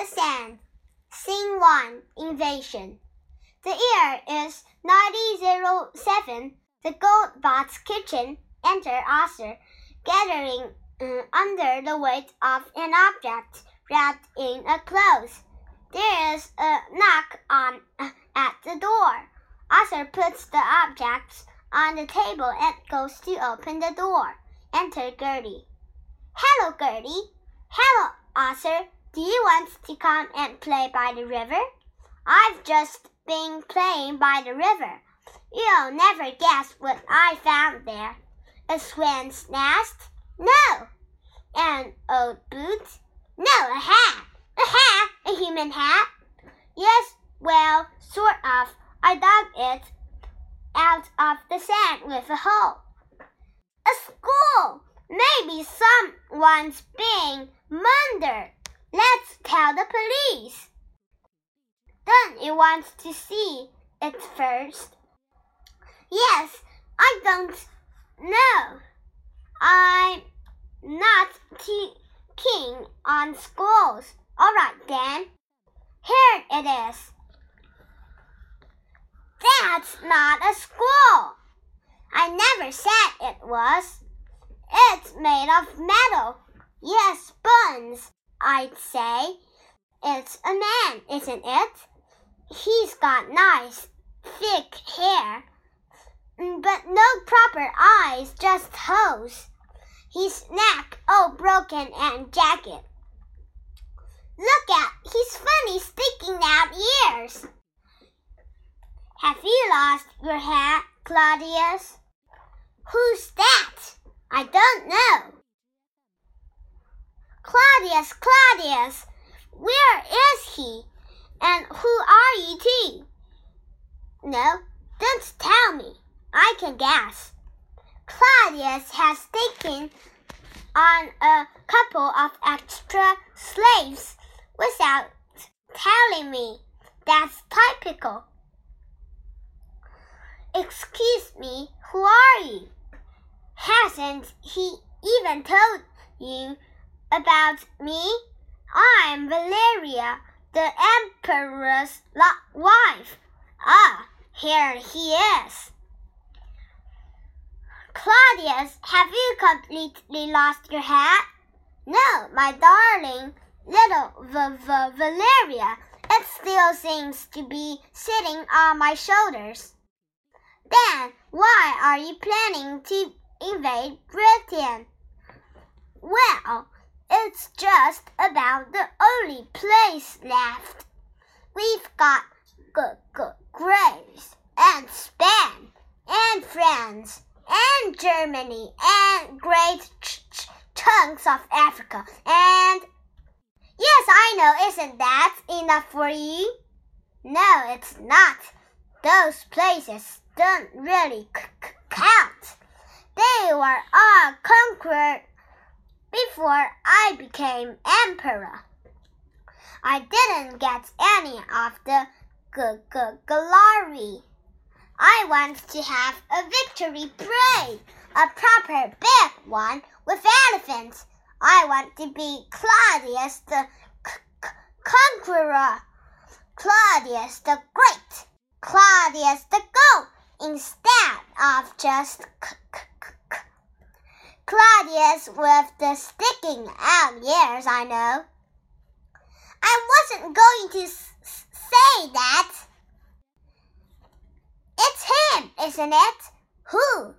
the sand. Scene 1 Invasion. The year is 1907. The Gold Box kitchen. Enter Arthur, gathering uh, under the weight of an object wrapped in a cloth. There is a knock on uh, at the door. Arthur puts the objects on the table and goes to open the door. Enter Gertie. Hello, Gertie. Hello, Arthur. Do you want to come and play by the river? I've just been playing by the river. You'll never guess what I found there. A swan's nest? No. An old boot? No, a hat. A hat? A human hat? Yes, well, sort of. I dug it out of the sand with a hoe. A school! Maybe someone's being murdered. Let's tell the police. Don't you want to see it first? Yes, I don't know. I'm not keen on schools. All right then. Here it is. That's not a school. I never said it was. It's made of metal. Yes, bones. I'd say. It's a man, isn't it? He's got nice, thick hair, but no proper eyes, just toes. His neck all broken and jagged. Look at his funny sticking out ears. Have you lost your hat, Claudius? Who's that? I don't know. Claudius, Claudius, where is he? And who are you too? No, don't tell me. I can guess. Claudius has taken on a couple of extra slaves without telling me. That's typical. Excuse me, who are you? Hasn't he even told you about me? I'm Valeria, the Emperor's wife. Ah, here he is. Claudius, have you completely lost your hat? No, my darling little v v Valeria. It still seems to be sitting on my shoulders. Then why are you planning to invade Britain? Well, just about the only place left. We've got good, good Greece and Spain and France and Germany and great ch ch chunks of Africa and Yes, I know, isn't that enough for you? No, it's not. Those places don't really count. They were all conquered before I became emperor. I didn't get any of the glory. I want to have a victory parade, a proper big one with elephants. I want to be Claudius the conqueror, Claudius the Great, Claudius the Goat, instead of just Claudius with the sticking out ears, I know. I wasn't going to say that. It's him, isn't it? Who?